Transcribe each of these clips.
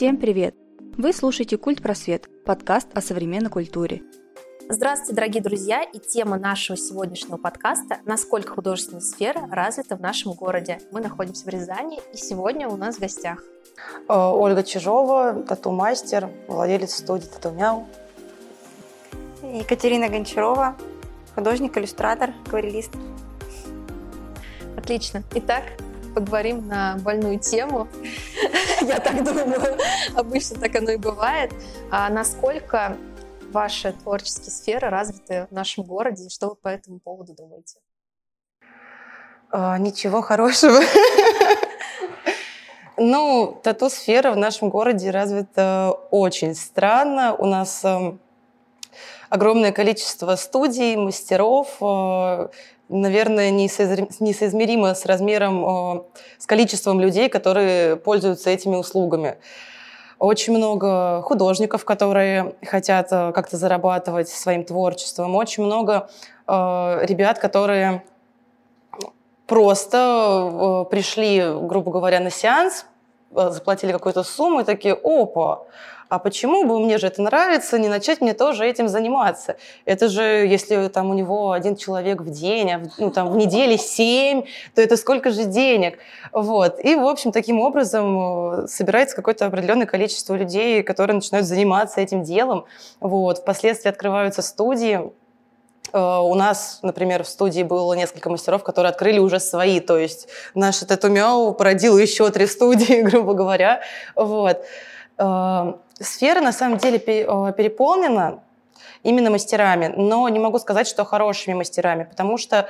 Всем привет! Вы слушаете «Культ Просвет» – подкаст о современной культуре. Здравствуйте, дорогие друзья! И тема нашего сегодняшнего подкаста – насколько художественная сфера развита в нашем городе. Мы находимся в Рязани, и сегодня у нас в гостях Э, Ольга Чижова, тату-мастер, владелец студии «Тату Мяу». Екатерина Гончарова, художник, иллюстратор, акварелист. Отлично. Итак, поговорим на больную тему. Я так думаю, обычно так оно и бывает. А насколько ваши творческие сферы развиты в нашем городе, что вы по этому поводу думаете? А, ничего хорошего. Ну, тату-сфера в нашем городе развита очень странно. У нас э, огромное количество студий, мастеров, э, наверное, несоизмеримо с размером, э, с количеством людей, которые пользуются этими услугами. Очень много художников, которые хотят как-то зарабатывать своим творчеством. Очень много ребят, которые просто пришли, грубо говоря, на сеанс, Э, заплатили какую-то сумму и такие, опа, а почему бы мне же это нравится, не начать мне тоже этим заниматься? Это же, если там у него один человек в день, а в, ну, там, в неделе семь, то это сколько же денег? Вот. И, в общем, таким образом э, собирается какое-то определенное количество людей, которые начинают заниматься этим делом. Вот. Впоследствии открываются студии, Э, у нас, например, в студии было несколько мастеров, которые открыли уже свои, то есть наша Татумяу породила еще три студии, грубо говоря. Вот. Э, сфера на самом деле э, переполнена именно мастерами, но не могу сказать, что хорошими мастерами, потому что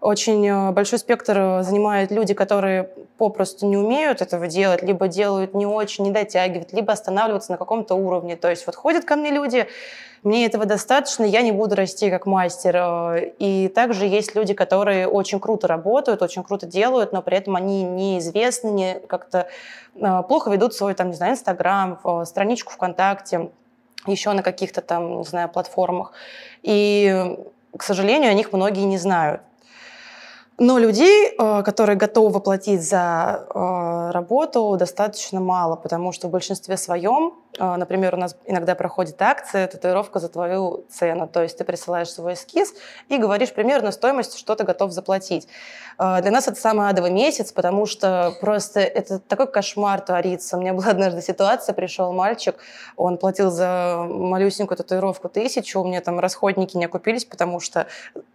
очень большой спектр занимают люди, которые попросту не умеют этого делать, либо делают не очень, не дотягивают, либо останавливаются на каком-то уровне. То есть вот ходят ко мне люди, мне этого достаточно, я не буду расти как мастер. Э, и также есть люди, которые очень круто работают, очень круто делают, но при этом они неизвестны, не как-то э, плохо ведут свой, там, не знаю, Инстаграм, страничку ВКонтакте, еще на каких-то там, не знаю, платформах. И, к сожалению, о них многие не знают. Но людей, э, которые готовы воплотить за работу, достаточно мало, потому что в большинстве своем например, у нас иногда проходит акция «Татуировка за твою цену». То есть ты присылаешь свой эскиз и говоришь примерно стоимость, что ты готов заплатить. А, для нас это самый адовый месяц, потому что просто это такой кошмар творится. У меня была однажды ситуация, пришел мальчик, он платил за малюсенькую татуировку тысячу, у меня там расходники не окупились, потому что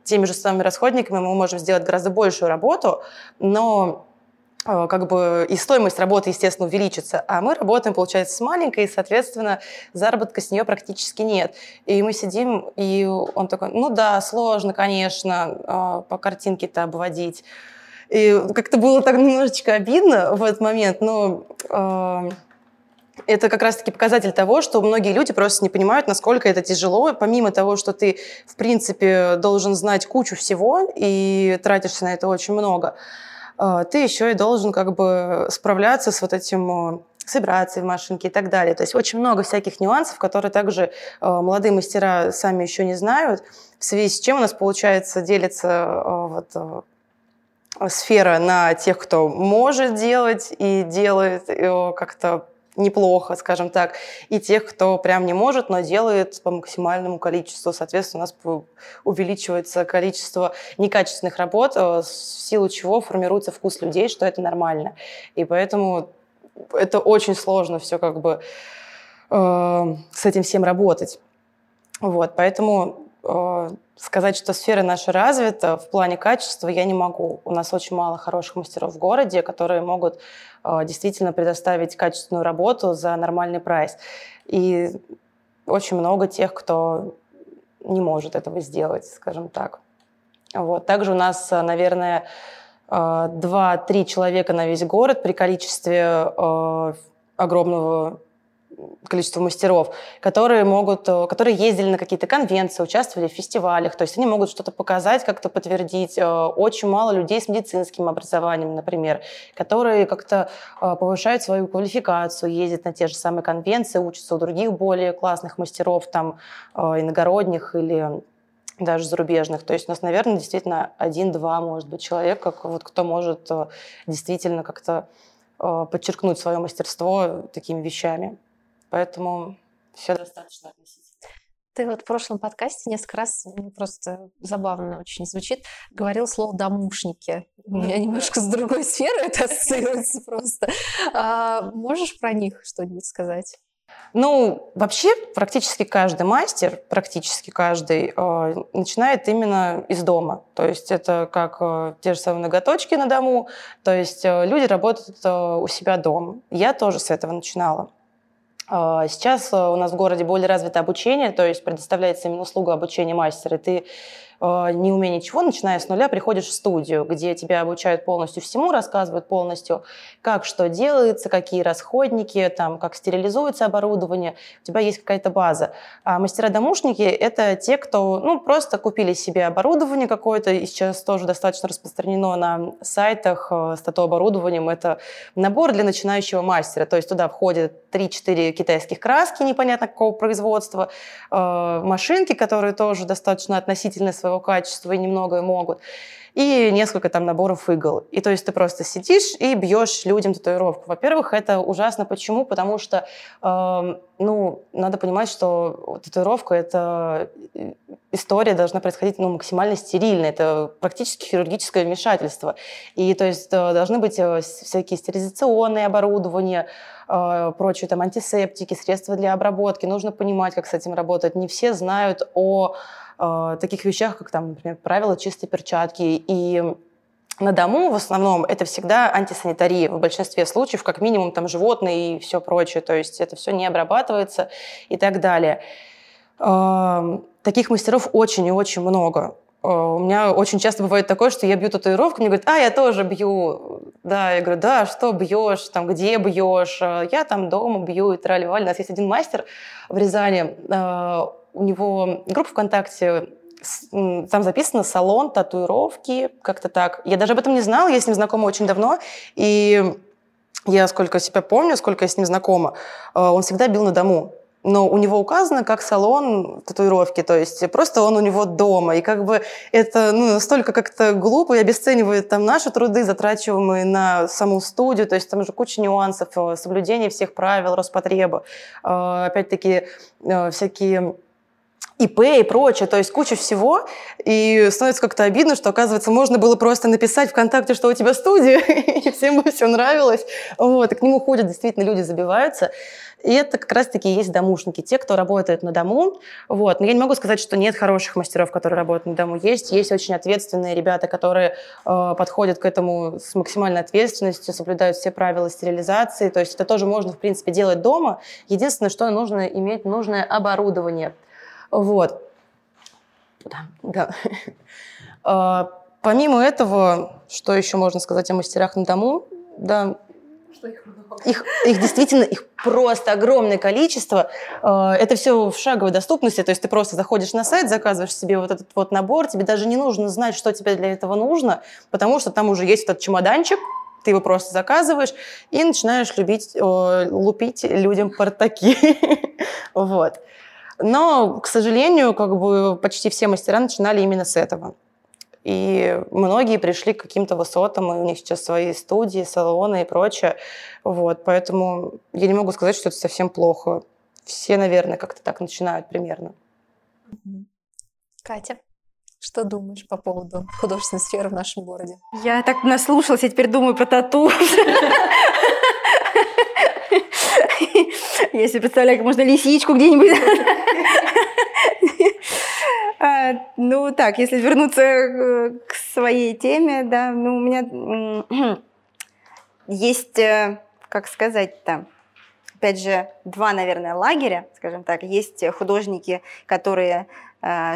теми же самыми расходниками мы можем сделать гораздо большую работу, но как бы и стоимость работы, естественно, увеличится. А мы работаем, получается, с маленькой, и, соответственно, заработка с нее практически нет. И мы сидим, и он такой, ну да, сложно, конечно, э, по картинке-то обводить. И как-то было так немножечко обидно в этот момент, но э, это как раз-таки показатель того, что многие люди просто не понимают, насколько это тяжело. Помимо того, что ты, в принципе, должен знать кучу всего и тратишься на это очень много, а, ты еще и должен как бы справляться с вот этим с вибрацией в машинке и так далее. То есть очень много всяких нюансов, которые также а, молодые мастера сами еще не знают, в связи с чем у нас, получается, делится а, вот, сфера на тех, кто может делать и делает как-то неплохо, скажем так, и тех, кто прям не может, но делает по максимальному количеству. Соответственно, у нас увеличивается количество некачественных работ, э, в силу чего формируется вкус людей, что это нормально. И поэтому это очень сложно все как бы э, с этим всем работать. Вот, поэтому сказать, что сфера наша развита в плане качества я не могу. У нас очень мало хороших мастеров в городе, которые могут э, действительно предоставить качественную работу за нормальный прайс. И очень много тех, кто не может этого сделать, скажем так. Вот. Также у нас, наверное, э, два-три человека на весь город при количестве э, огромного количество мастеров, которые могут, э, которые ездили на какие-то конвенции, участвовали в фестивалях, то есть они могут что-то показать, как-то подтвердить. Э, очень мало людей с медицинским образованием, например, которые как-то э, повышают свою квалификацию, ездят на те же самые конвенции, учатся у других более классных мастеров, там, иногородних или даже зарубежных. То есть у нас, наверное, действительно один-два, может быть, человека, вот, кто может действительно как-то подчеркнуть свое мастерство такими вещами. Поэтому все достаточно относительно. Ты вот в прошлом подкасте несколько раз, мне просто забавно очень звучит, говорил слово «домушники». У меня немножко с другой сферы это ассоциируется просто. А можешь про них что-нибудь сказать? Ну, вообще практически каждый мастер, практически каждый, э, начинает именно из дома. То есть это как э, те же самые ноготочки на дому. То есть э, люди работают э, у себя дома. Я тоже с этого начинала. Э, сейчас э, у нас в городе более развито обучение, то есть предоставляется именно услуга обучения мастера. Ты Э, не умея ничего, начиная с нуля, приходишь в студию, где тебя обучают полностью всему, рассказывают полностью, как что делается, какие расходники, там, как стерилизуется оборудование. У тебя есть какая-то база. А мастера-домушники – это те, кто ну, просто купили себе оборудование какое-то, и сейчас тоже достаточно распространено на сайтах э, с тату-оборудованием. Это набор для начинающего мастера. То есть туда входят 3-4 китайских краски непонятно какого производства, э, машинки, которые тоже достаточно относительно своего качества и немногое могут, и несколько там наборов игл. И то есть ты просто сидишь и бьешь людям татуировку. Во-первых, это ужасно. Почему? Потому что, э, ну, надо понимать, что татуировка — это э, история должна происходить ну, максимально стерильно. Это практически хирургическое вмешательство. И то есть э, должны быть э, всякие стерилизационные оборудования, прочие там антисептики, средства для обработки. Нужно понимать, как с этим работать. Не все знают о э, таких вещах, как там, например, правила чистой перчатки. И на дому в основном это всегда антисанитария. В большинстве случаев, как минимум, там животные и все прочее. То есть это все не обрабатывается и так далее. Э, таких мастеров очень и очень много. Э, у меня очень часто бывает такое, что я бью татуировку, мне говорят, а, я тоже бью. Да, я говорю, да, что бьешь, там, где бьешь? «Э, я там дома бью и трали У нас есть один мастер в Рязани, у него группа ВКонтакте, там записано «Салон татуировки», как-то так. Я даже об этом не знала, я с ним знакома очень давно, и я сколько себя помню, сколько я с ним знакома, э, он всегда бил на дому но у него указано как салон татуировки, то есть просто он у него дома. И как бы это ну, настолько как-то глупо и обесценивает там наши труды, затрачиваемые на саму студию, то есть там же куча нюансов, э, соблюдение всех правил Роспотреба, э, опять-таки всякие ИП и прочее, то есть куча всего, и становится как-то обидно, что, оказывается, можно было просто написать ВКонтакте, что у тебя студия, и всем бы все нравилось, вот, и к нему ходят, действительно, люди забиваются, и это как раз-таки есть домушники, те, кто работает на дому, вот, но я не могу сказать, что нет хороших мастеров, которые работают на дому, есть, есть очень ответственные ребята, которые э, подходят к этому с максимальной ответственностью, соблюдают все правила стерилизации, то есть это тоже можно, в принципе, делать дома, единственное, что нужно иметь нужное оборудование, вот. Да, да. А, помимо этого, что еще можно сказать о мастерах на дому? Да, их, их действительно, их просто огромное количество. А, это все в шаговой доступности, то есть ты просто заходишь на сайт, заказываешь себе вот этот вот набор, тебе даже не нужно знать, что тебе для этого нужно, потому что там уже есть этот чемоданчик, ты его просто заказываешь и начинаешь любить, лупить людям портаки. вот. Но, к сожалению, как бы почти все мастера начинали именно с этого. И многие пришли к каким-то высотам, и у них сейчас свои студии, салоны и прочее. Вот, поэтому я не могу сказать, что это совсем плохо. Все, наверное, как-то так начинают примерно. Катя, что думаешь по поводу художественной сферы в нашем городе? Я так наслушалась, я теперь думаю про тату. Себе представляю, как можно лисичку где-нибудь. А, ну так, если вернуться э, к своей теме, да, ну у меня есть, э, как сказать-то, опять же, два, наверное, лагеря, скажем так. Есть художники, которые а,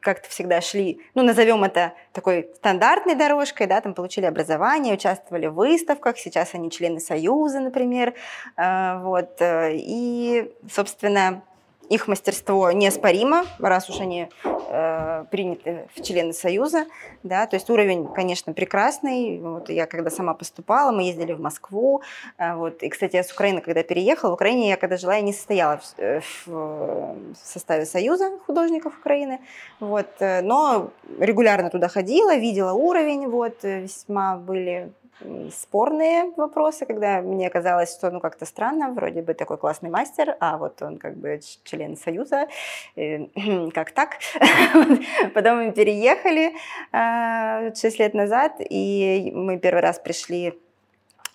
как-то всегда шли, ну, назовем это такой стандартной дорожкой, да, там получили образование, участвовали в выставках, сейчас они члены Союза, например, вот, э, и, собственно, их мастерство неоспоримо, раз уж они э, приняты в члены Союза. Да, то есть уровень, конечно, прекрасный. Вот я когда сама поступала, мы ездили в Москву. Э, вот. И, кстати, я с Украины, когда переехала, в Украине я когда жила, я не состояла в, э, в, составе Союза художников Украины. Вот. Э, но регулярно туда ходила, видела уровень, вот, э, весьма были спорные вопросы, когда мне казалось, что ну как-то странно, вроде бы такой классный мастер, а вот он как бы член Союза, э, как так? Потом мы переехали э, 6 лет назад, и мы первый раз пришли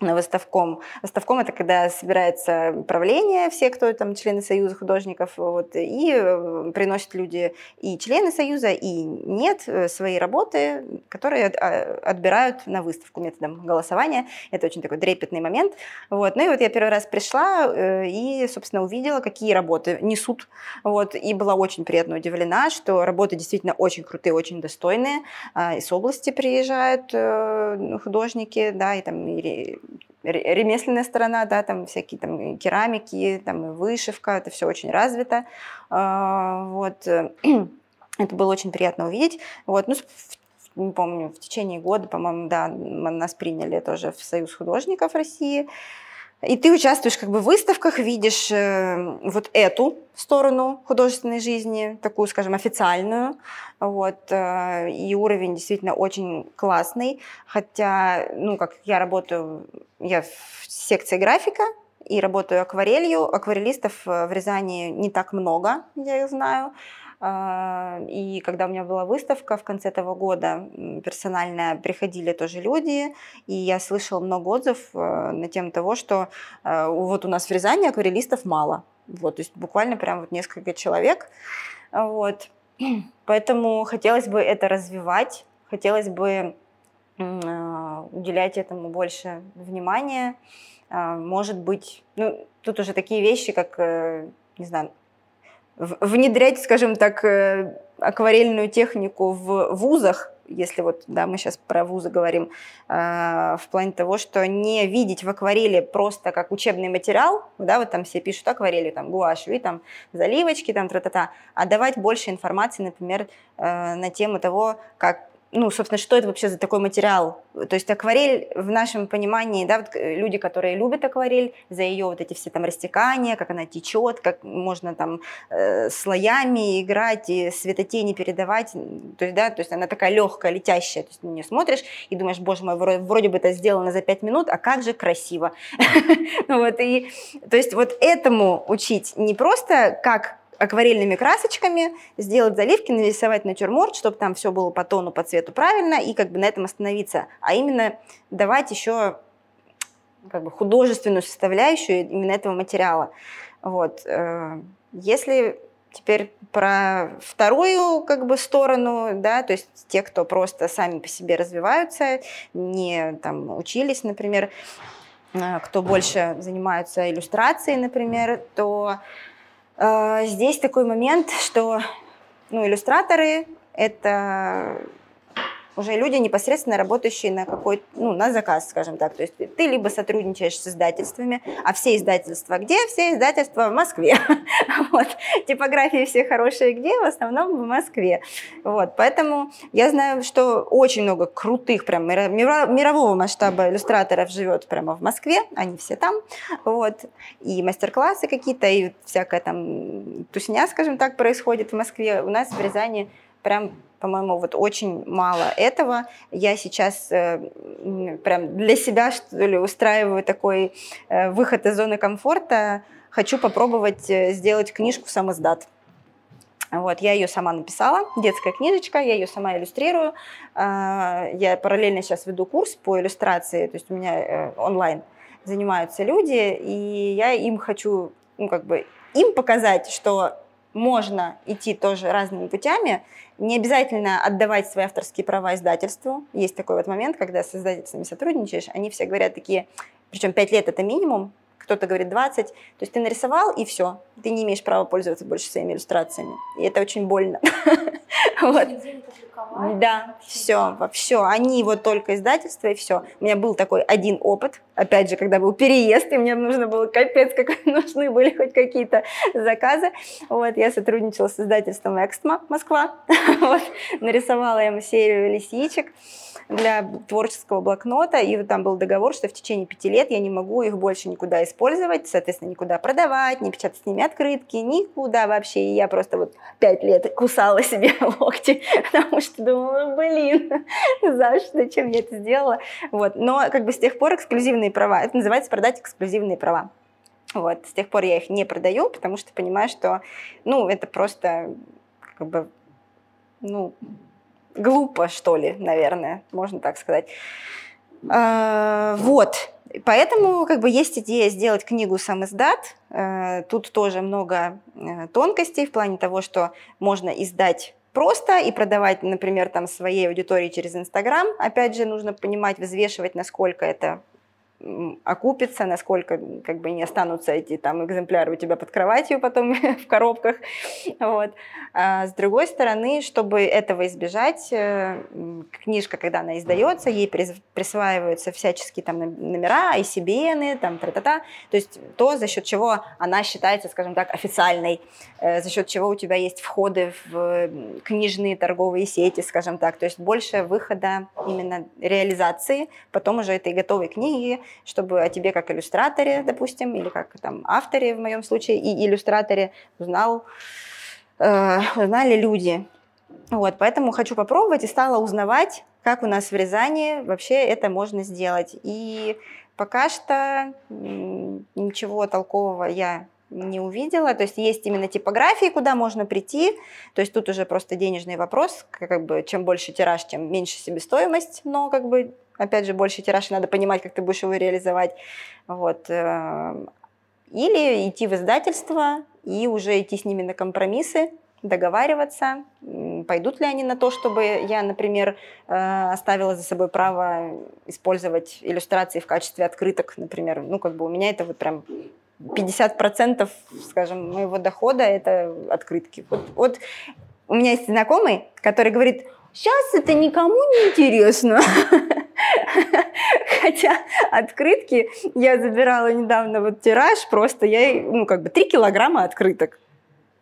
на выставком. Выставком это когда собирается правление, все, кто там члены Союза художников, вот, и э, приносят люди и члены Союза, и нет э, свои работы, которые а, отбирают на выставку методом голосования. Это очень такой трепетный момент. Вот. Ну и вот я первый раз пришла э, и, собственно, увидела, какие работы несут. Вот. И была очень приятно удивлена, что работы действительно очень крутые, очень достойные. А, из области приезжают художники, да, и там ремесленная сторона, да, там всякие там керамики, там вышивка, это все очень развито. А, вот. Это было очень приятно увидеть. Вот. Ну, не помню, в течение года, по-моему, да, нас приняли тоже в Союз художников России. И ты участвуешь как бы в выставках, видишь э, вот эту сторону художественной жизни, такую, скажем, официальную. Вот, э, и уровень действительно очень классный. Хотя, ну, как я работаю, я в секции графика, и работаю акварелью. Акварелистов э, в Рязани не так много, я их знаю. А, и когда у меня была выставка в конце этого года, персональная, приходили тоже люди, и я слышала много отзывов э, на тему того, что э, вот у нас в Рязани акварелистов мало. Вот, то есть буквально прям вот несколько человек. Вот. Поэтому хотелось бы это развивать, хотелось бы э, уделять этому больше внимания. А, может быть, ну, тут уже такие вещи, как, не знаю, внедрять, скажем так, э, акварельную технику в вузах, если вот, да, мы сейчас про вузы говорим, э, в плане того, что не видеть в акварели просто как учебный материал, да, вот там все пишут акварели, там, гуашью, и там заливочки, там, тра-та-та, а давать больше информации, например, э, на тему того, как ну, собственно, что это вообще за такой материал? То есть акварель в нашем понимании, да, вот э, люди, которые любят акварель, за ее вот эти все там растекания, как она течет, как можно там э, слоями играть и светотени передавать, то есть, да, то есть она такая легкая, летящая, то есть на нее смотришь и думаешь, боже мой, вроде, вроде бы это сделано за пять минут, а как же красиво. Вот, и, то есть вот этому учить не просто как акварельными красочками, сделать заливки, нарисовать натюрморт, чтобы там все было по тону, по цвету правильно, и как бы на этом остановиться. А именно давать еще как бы художественную составляющую именно этого материала. Вот. Э, если теперь про вторую как бы сторону, да, то есть те, кто просто сами по себе развиваются, не там учились, например, э, кто больше занимается иллюстрацией, например, то здесь такой момент, что ну, иллюстраторы — это уже люди, непосредственно работающие на какой ну, на заказ, скажем так. То есть ты либо сотрудничаешь с издательствами, а все издательства где? Все издательства в Москве. вот. Типографии все хорошие где? В основном в Москве. Вот. Поэтому я знаю, что очень много крутых, прям мирового масштаба иллюстраторов живет прямо в Москве, они все там. Вот. И мастер-классы какие-то, и всякая там тусня, скажем так, происходит в Москве. У нас в Рязани прям по-моему, вот очень мало этого. Я сейчас э, прям для себя, что ли, устраиваю такой э, выход из зоны комфорта. Хочу попробовать э, сделать книжку сам издат. Вот, я ее сама написала, детская книжечка, я ее сама иллюстрирую. Э, я параллельно сейчас веду курс по иллюстрации, то есть у меня онлайн занимаются люди, и я им хочу, ну, как бы, им показать, что можно идти тоже разными путями, не обязательно отдавать свои авторские права издательству. Есть такой вот момент, когда с издательствами сотрудничаешь, они все говорят такие, причем 5 лет это минимум, кто-то говорит 20. То есть ты нарисовал, и все. Ты не имеешь права пользоваться больше своими иллюстрациями. И это очень больно. Да, все, все. Они вот только издательство, и все. У меня был такой один опыт, опять же, когда был переезд, и мне нужно было капец, как нужны были хоть какие-то заказы. Вот, я сотрудничала с издательством «Экстма» Москва. вот, нарисовала им серию лисичек. для творческого блокнота, и вот там был договор, что в течение пяти лет я не могу их больше никуда использовать, соответственно, никуда продавать, не печатать с ними открытки, никуда вообще. И я просто вот пять лет кусала себе локти, потому что думала, «Ну, блин, за что, зачем я это сделала? Вот. Но как бы с тех пор эксклюзивные права, это называется продать эксклюзивные права. Вот. С тех пор я их не продаю, потому что понимаю, что, ну, это просто как бы, ну, глупо, что ли, наверное, можно так сказать. А, вот. Поэтому как бы есть идея сделать книгу сам издат. Э, тут тоже много э, тонкостей в плане того, что можно издать просто и продавать, например, там своей аудитории через Инстаграм. Опять же, нужно понимать, взвешивать, насколько это окупится, насколько как бы не останутся эти там экземпляры у тебя под кроватью потом в коробках. Вот. А с другой стороны, чтобы этого избежать, э, книжка, когда она издается, ей присваиваются всяческие там номера, ICBN, там тра-та-та, то есть то, за счет чего она считается, скажем так, официальной, э, за счет чего у тебя есть входы в книжные торговые сети, скажем так, то есть больше выхода именно реализации, потом уже этой готовой книги, чтобы о тебе как иллюстраторе, допустим, или как там авторе в моем случае, и иллюстраторе узнал, э, узнали люди. Вот, поэтому хочу попробовать и стала узнавать, как у нас в Рязани вообще это можно сделать. И пока что ничего толкового я не увидела. То есть есть именно типографии, куда можно прийти. То есть тут уже просто денежный вопрос. Как бы чем больше тираж, тем меньше себестоимость. Но как бы опять же больше тираж, надо понимать, как ты будешь его реализовать. Вот. Э, или идти в издательство и уже идти с ними на компромиссы, договариваться, пойдут ли они на то, чтобы я, например, э, оставила за собой право использовать иллюстрации в качестве открыток, например. Ну, как бы у меня это вот прям 50%, скажем, моего дохода – это открытки. Вот, вот у меня есть знакомый, который говорит, сейчас это никому не интересно. Хотя открытки я забирала недавно вот тираж, просто я, ну, как бы 3 килограмма открыток.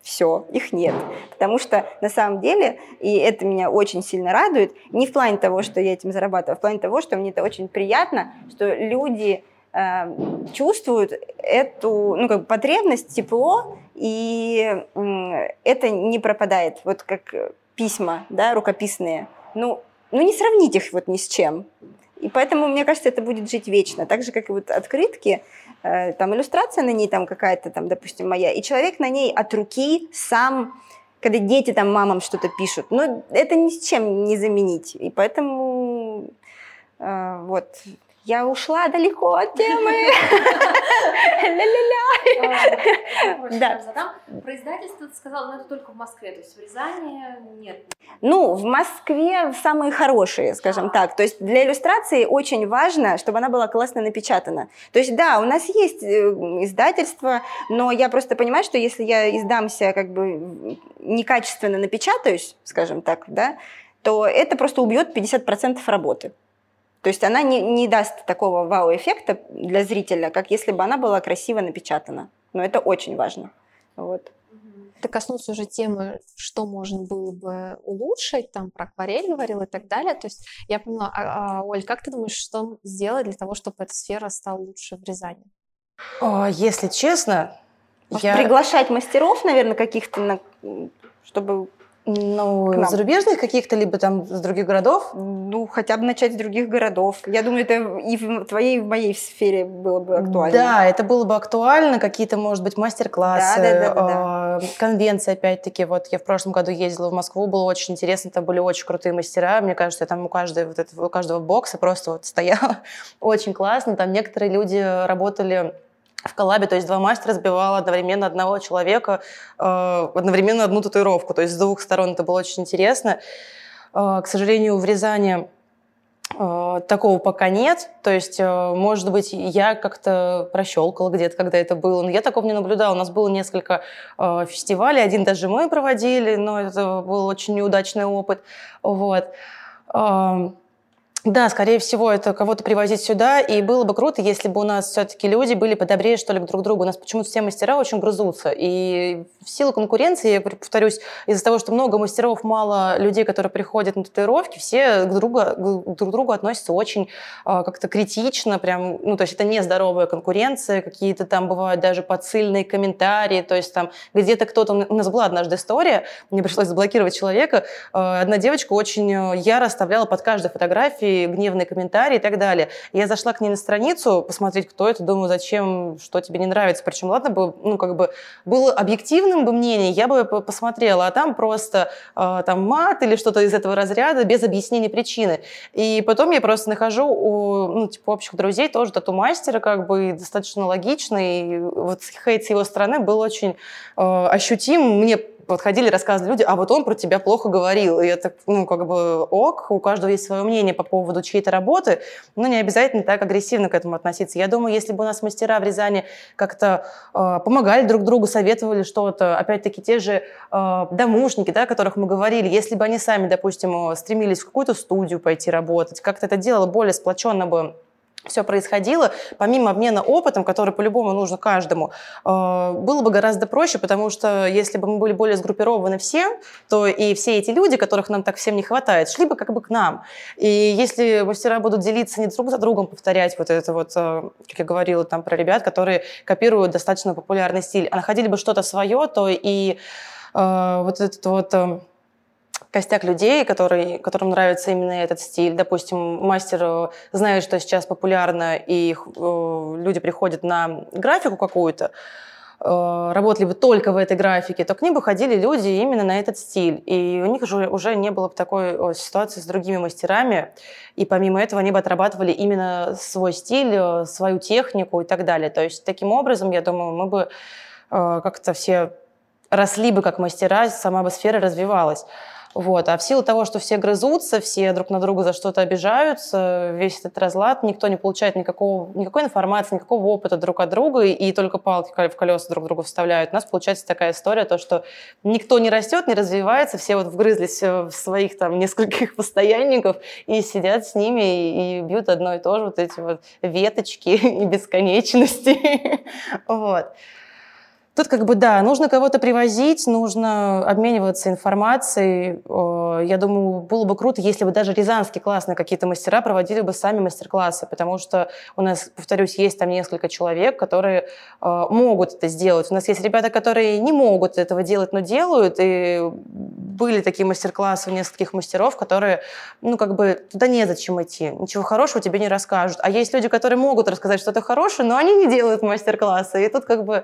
Все, их нет. Потому что на самом деле, и это меня очень сильно радует, не в плане того, что я этим зарабатываю, а в плане того, что мне это очень приятно, что люди чувствуют эту ну, как бы потребность, тепло, и э, это не пропадает. Вот как письма, да, рукописные. Ну, ну, не сравнить их вот ни с чем. И поэтому, мне кажется, это будет жить вечно. Так же, как и вот открытки, э, там иллюстрация на ней там какая-то, там, допустим, моя, и человек на ней от руки сам, когда дети там мамам что-то пишут, ну, это ни с чем не заменить. И поэтому э, вот я ушла далеко от темы. Да. Про издательство ты сказала, но это только в Москве, то есть в Рязани нет. Ну, в Москве самые хорошие, скажем так. То есть для иллюстрации очень важно, чтобы она была классно напечатана. То есть да, у нас есть э, издательство, но я просто понимаю, что если я издамся, как бы некачественно напечатаюсь, скажем так, да, то это просто убьет 50% работы. То есть она не, не даст такого вау-эффекта для зрителя, как если бы она была красиво напечатана. Но это очень важно. Вот. Ты коснулся уже темы, что можно было бы улучшить, там про акварель говорил и так далее. То есть я поняла, а, а, Оль, как ты думаешь, что сделать для того, чтобы эта сфера стала лучше в Рязани? О, если честно, Может, я... приглашать мастеров, наверное, каких-то, чтобы ну, зарубежных каких-то, либо там с других городов? Ну, хотя бы начать с других городов. Я думаю, это и в твоей, и в моей сфере было бы актуально. Да, это было бы актуально. Какие-то, может быть, мастер-классы, да, да, да, да, да. конвенции, опять-таки. Вот я в прошлом году ездила в Москву, было очень интересно, там были очень крутые мастера. Мне кажется, там у, каждой, вот этого, у каждого бокса просто вот стояло очень классно. Там некоторые люди работали в коллабе, то есть два мастера сбивало одновременно одного человека, э, одновременно одну татуировку, то есть с двух сторон это было очень интересно. Э, к сожалению, в Рязани э, такого пока нет, то есть, может быть, я как-то прощелкала где-то, когда это было, но я такого не наблюдала. У нас было несколько фестивалей, один даже мы проводили, но это был очень неудачный опыт. Вот. Да, скорее всего, это кого-то привозить сюда, и было бы круто, если бы у нас все-таки люди были подобрее, что ли, к друг другу. У нас почему-то все мастера очень грызутся, и в силу конкуренции, я повторюсь, из-за того, что много мастеров, мало людей, которые приходят на татуировки, все к, друга, к друг другу относятся очень э, как-то критично, прям, ну, то есть это нездоровая конкуренция, какие-то там бывают даже подсыльные комментарии, то есть там где-то кто-то, у нас была однажды история, мне пришлось заблокировать человека, э, одна девочка очень э, яро оставляла под каждой фотографией гневные комментарии и так далее. Я зашла к ней на страницу посмотреть, кто это, думаю, зачем, что тебе не нравится. Причем, ладно бы, ну, как бы, было объективным бы мнение, я бы посмотрела, а там просто э, там мат или что-то из этого разряда без объяснения причины. И потом я просто нахожу у, ну, типа, общих друзей тоже тату-мастера, как бы, достаточно логичный. Вот хейт с его стороны был очень э, ощутим. Мне подходили, рассказывали люди, а вот он про тебя плохо говорил. И это, ну, как бы ок, у каждого есть свое мнение по поводу чьей-то работы, но не обязательно так агрессивно к этому относиться. Я думаю, если бы у нас мастера в Рязани как-то э, помогали друг другу, советовали что-то, опять-таки те же э, домушники, да, о которых мы говорили, если бы они сами, допустим, стремились в какую-то студию пойти работать, как-то это делало более сплоченно бы все происходило, помимо обмена опытом, который по-любому нужно каждому, э, было бы гораздо проще, потому что если бы мы были более сгруппированы все, то и все эти люди, которых нам так всем не хватает, шли бы как бы к нам. И если мастера будут делиться не друг за другом, повторять вот это вот, э, как я говорила там про ребят, которые копируют достаточно популярный стиль, а находили бы что-то свое, то и э, вот этот вот костяк людей, который, которым нравится именно этот стиль. Допустим, мастер э, знает, что сейчас популярно, и э, люди приходят на графику какую-то, э, работали бы только в этой графике, то к ним бы ходили люди именно на этот стиль. И у них уже, уже не было бы такой ситуации с другими мастерами. И помимо этого они бы отрабатывали именно свой стиль, свою технику и так далее. То есть таким образом, я думаю, мы бы как-то все росли бы как мастера, сама бы сфера развивалась. Вот. А в силу того, что все грызутся, все друг на друга за что-то обижаются, весь этот разлад, никто не получает никакого, никакой информации, никакого опыта друг от друга, и только палки в колеса друг другу вставляют. У нас получается такая история, то, что никто не растет, не развивается, все вот вгрызлись в своих там нескольких постоянников и сидят с ними и, и бьют одно и то же, вот эти вот веточки и бесконечности. Вот. Тут как бы, да, нужно кого-то привозить, нужно обмениваться информацией. Я думаю, было бы круто, если бы даже рязанские классные какие-то мастера проводили бы сами мастер-классы, потому что у нас, повторюсь, есть там несколько человек, которые могут это сделать. У нас есть ребята, которые не могут этого делать, но делают, и были такие мастер-классы у нескольких мастеров, которые, ну, как бы, туда незачем идти, ничего хорошего тебе не расскажут. А есть люди, которые могут рассказать что-то хорошее, но они не делают мастер-классы, и тут как бы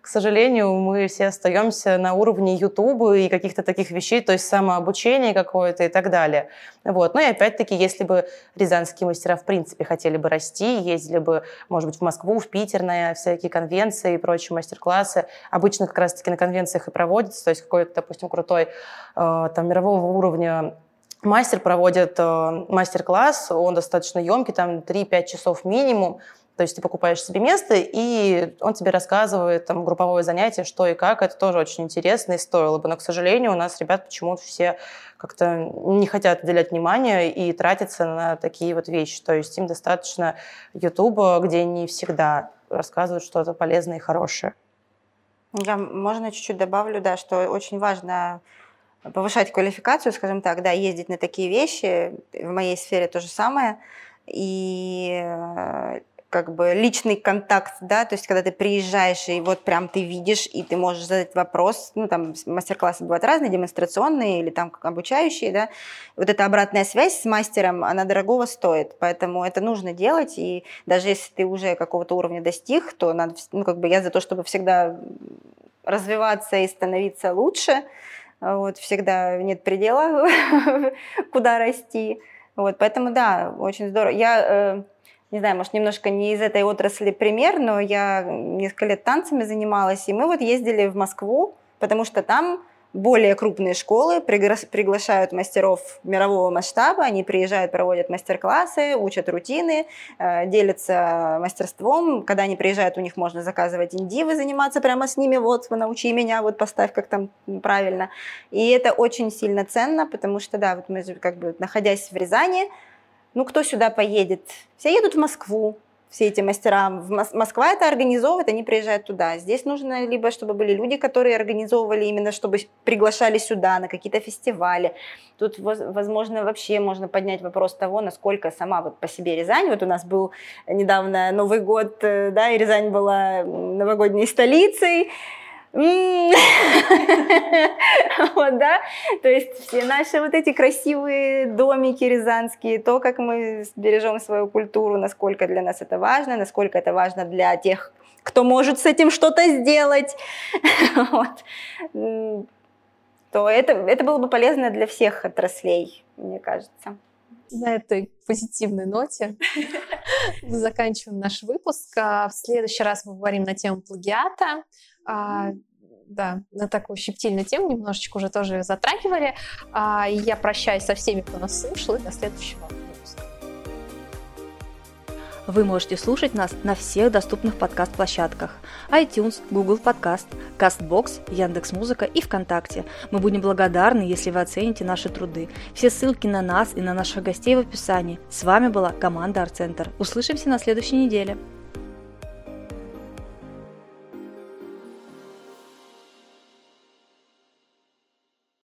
к сожалению, мы все остаемся на уровне Ютуба и каких-то таких вещей, то есть самообучение какое-то и так далее. Вот. Ну и опять-таки, если бы рязанские мастера в принципе хотели бы расти, ездили бы, может быть, в Москву, в Питер на всякие конвенции и прочие мастер-классы, обычно как раз-таки на конвенциях и проводятся, то есть какой-то, допустим, крутой э, там мирового уровня мастер проводит э, мастер-класс, он достаточно емкий, там 3-5 часов минимум, то есть ты покупаешь себе место, и он тебе рассказывает там групповое занятие, что и как. Это тоже очень интересно и стоило бы. Но, к сожалению, у нас ребят почему-то все как-то не хотят уделять внимания и тратиться на такие вот вещи. То есть им достаточно Ютуба, где не всегда рассказывают что-то полезное и хорошее. Я, можно чуть-чуть добавлю, да, что очень важно повышать квалификацию, скажем так, да, ездить на такие вещи. В моей сфере то же самое. И э, как бы личный контакт, да, то есть когда ты приезжаешь и вот прям ты видишь, и ты можешь задать вопрос, ну там мастер-классы бывают разные, демонстрационные или там обучающие, да, вот эта обратная связь с мастером, она дорогого стоит, поэтому это нужно делать, и даже если ты уже какого-то уровня достиг, то надо, ну как бы я за то, чтобы всегда развиваться и становиться лучше, вот, всегда нет предела, куда расти, вот, поэтому да, очень здорово. Я э, не знаю, может, немножко не из этой отрасли пример, но я несколько лет танцами занималась, и мы вот ездили в Москву, потому что там более крупные школы приглашают мастеров мирового масштаба, они приезжают, проводят мастер-классы, учат рутины, э, делятся мастерством. Когда они приезжают, у них можно заказывать индивы, заниматься прямо с ними, вот, научи меня, вот поставь, как там правильно. И это очень сильно ценно, потому что, да, вот мы как бы, находясь в Рязани, ну кто сюда поедет? Все едут в Москву, все эти мастера. В Мос- Москва это организовывает, они приезжают туда. Здесь нужно либо, чтобы были люди, которые организовывали именно, чтобы приглашали сюда на какие-то фестивали. Тут, воз- возможно, вообще можно поднять вопрос того, насколько сама вот по себе Рязань. Вот у нас был недавно Новый год, э, да, и Рязань была новогодней столицей. Вот, да, то есть все наши вот эти красивые домики рязанские, то, как мы бережем свою культуру, насколько для нас это важно, насколько это важно для тех, кто может с этим что-то сделать, вот. То это, это было бы полезно для всех отраслей, мне кажется. На этой позитивной ноте мы заканчиваем наш выпуск. А В следующий раз мы говорим на тему плагиата. А, Да, на такую щептильную тему немножечко уже тоже затрагивали. А, Я прощаюсь со всеми, кто нас слушал, и до следующего выпуска. Вы можете слушать нас на всех доступных подкаст-площадках iTunes, Google Podcast, CastBox, Яндекс.Музыка и ВКонтакте. Мы будем благодарны, если вы оцените наши труды. Все ссылки на нас и на наших гостей в описании. С вами была команда Арт Центр. Услышимся на следующей неделе.